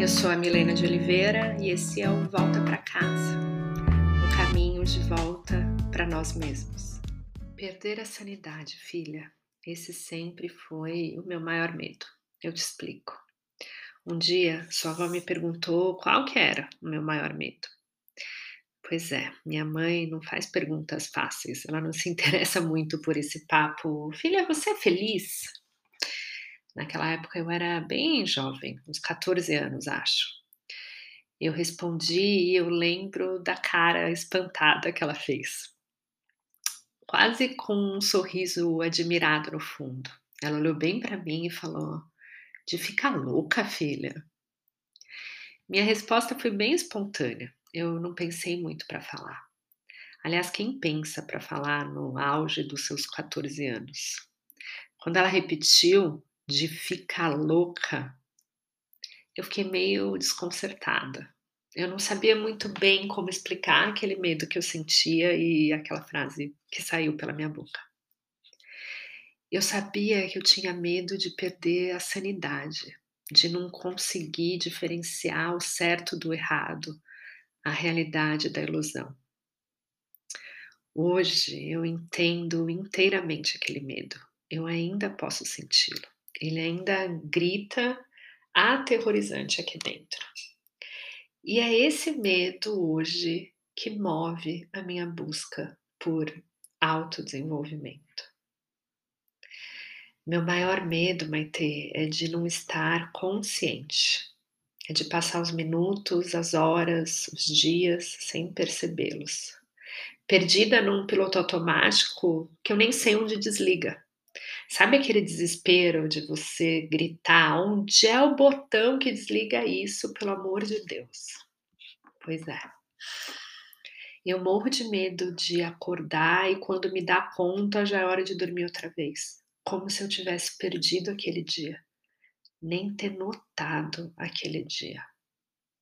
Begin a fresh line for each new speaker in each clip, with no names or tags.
Eu sou a Milena de Oliveira e esse é o Volta para Casa um caminho de volta para nós mesmos. Perder a sanidade, filha, esse sempre foi o meu maior medo. Eu te explico. Um dia, sua avó me perguntou qual que era o meu maior medo. Pois é, minha mãe não faz perguntas fáceis, ela não se interessa muito por esse papo. Filha, você é feliz? Naquela época eu era bem jovem, uns 14 anos, acho. Eu respondi e eu lembro da cara espantada que ela fez. Quase com um sorriso admirado no fundo. Ela olhou bem para mim e falou: De ficar louca, filha. Minha resposta foi bem espontânea. Eu não pensei muito para falar. Aliás, quem pensa para falar no auge dos seus 14 anos? Quando ela repetiu, de ficar louca, eu fiquei meio desconcertada. Eu não sabia muito bem como explicar aquele medo que eu sentia e aquela frase que saiu pela minha boca. Eu sabia que eu tinha medo de perder a sanidade, de não conseguir diferenciar o certo do errado, a realidade da ilusão. Hoje eu entendo inteiramente aquele medo. Eu ainda posso senti-lo. Ele ainda grita aterrorizante aqui dentro. E é esse medo hoje que move a minha busca por autodesenvolvimento. Meu maior medo, Maite, é de não estar consciente, é de passar os minutos, as horas, os dias sem percebê-los. Perdida num piloto automático que eu nem sei onde desliga. Sabe aquele desespero de você gritar: onde é o botão que desliga isso, pelo amor de Deus? Pois é. Eu morro de medo de acordar e quando me dá conta já é hora de dormir outra vez. Como se eu tivesse perdido aquele dia. Nem ter notado aquele dia.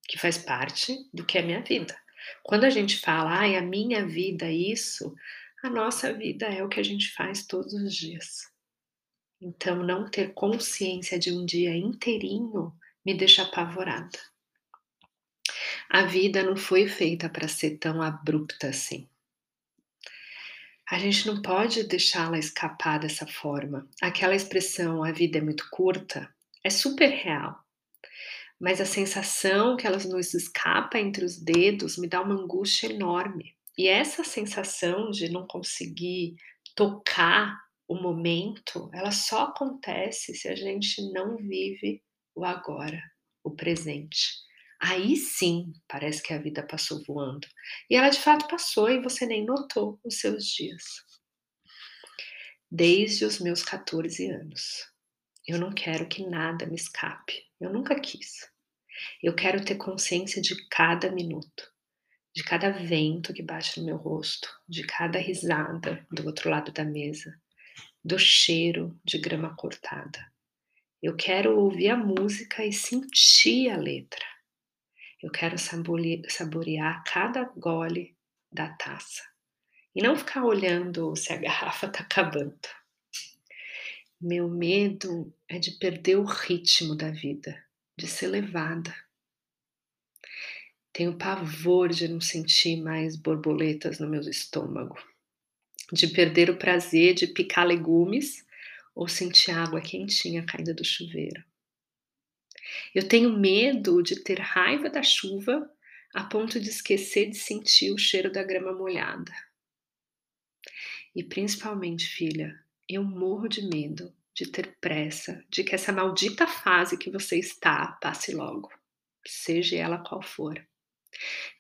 Que faz parte do que é minha vida. Quando a gente fala, ai, a minha vida é isso, a nossa vida é o que a gente faz todos os dias. Então, não ter consciência de um dia inteirinho me deixa apavorada. A vida não foi feita para ser tão abrupta assim. A gente não pode deixá-la escapar dessa forma. Aquela expressão a vida é muito curta é super real. Mas a sensação que ela nos escapa entre os dedos me dá uma angústia enorme. E essa sensação de não conseguir tocar o momento, ela só acontece se a gente não vive o agora, o presente. Aí sim, parece que a vida passou voando. E ela de fato passou e você nem notou os seus dias. Desde os meus 14 anos. Eu não quero que nada me escape. Eu nunca quis. Eu quero ter consciência de cada minuto, de cada vento que bate no meu rosto, de cada risada do outro lado da mesa, do cheiro de grama cortada. Eu quero ouvir a música e sentir a letra. Eu quero saborear cada gole da taça e não ficar olhando se a garrafa está acabando. Meu medo é de perder o ritmo da vida, de ser levada. Tenho pavor de não sentir mais borboletas no meu estômago de perder o prazer de picar legumes ou sentir água quentinha caindo do chuveiro. Eu tenho medo de ter raiva da chuva a ponto de esquecer de sentir o cheiro da grama molhada. E principalmente, filha, eu morro de medo de ter pressa de que essa maldita fase que você está passe logo, seja ela qual for.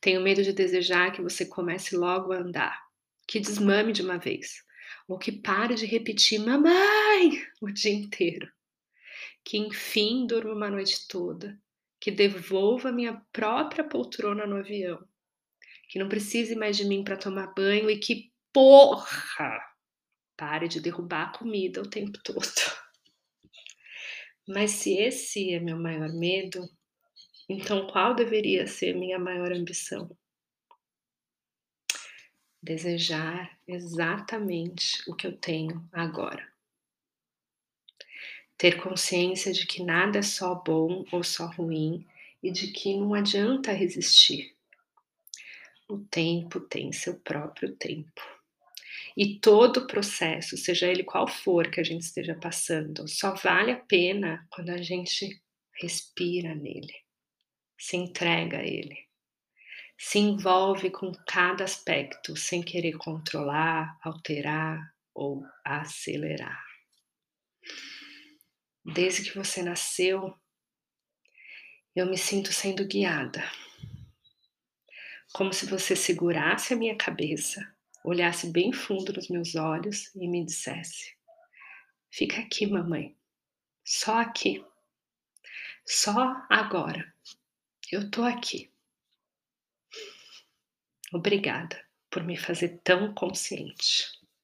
Tenho medo de desejar que você comece logo a andar, que desmame de uma vez, ou que pare de repetir mamãe o dia inteiro, que enfim durma uma noite toda, que devolva minha própria poltrona no avião, que não precise mais de mim para tomar banho e que porra pare de derrubar a comida o tempo todo. Mas se esse é meu maior medo, então qual deveria ser minha maior ambição? Desejar exatamente o que eu tenho agora. Ter consciência de que nada é só bom ou só ruim e de que não adianta resistir. O tempo tem seu próprio tempo. E todo processo, seja ele qual for que a gente esteja passando, só vale a pena quando a gente respira nele, se entrega a ele, se envolve com cada aspecto sem querer controlar, alterar ou acelerar. Desde que você nasceu, eu me sinto sendo guiada. Como se você segurasse a minha cabeça, olhasse bem fundo nos meus olhos e me dissesse: Fica aqui, mamãe, só aqui, só agora. Eu tô aqui. Obrigada por me fazer tão consciente.